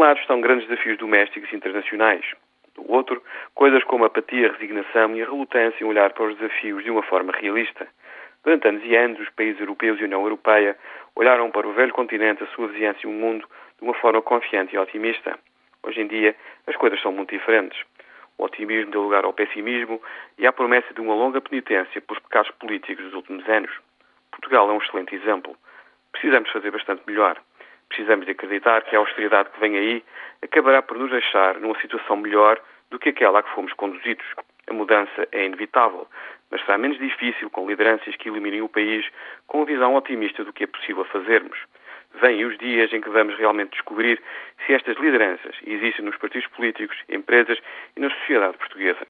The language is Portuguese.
lado estão grandes desafios domésticos e internacionais. Do outro, coisas como a apatia, a resignação e a relutância em olhar para os desafios de uma forma realista. Durante anos e anos, os países europeus e a União Europeia olharam para o velho continente, a sua vizinhança e o mundo de uma forma confiante e otimista. Hoje em dia, as coisas são muito diferentes. O otimismo deu lugar ao pessimismo e à promessa de uma longa penitência pelos pecados políticos dos últimos anos. Portugal é um excelente exemplo. Precisamos fazer bastante melhor. Precisamos de acreditar que a austeridade que vem aí acabará por nos deixar numa situação melhor do que aquela a que fomos conduzidos. A mudança é inevitável, mas será menos difícil com lideranças que eliminem o país com uma visão otimista do que é possível fazermos. Vêm os dias em que vamos realmente descobrir se estas lideranças existem nos partidos políticos, empresas e na sociedade portuguesa.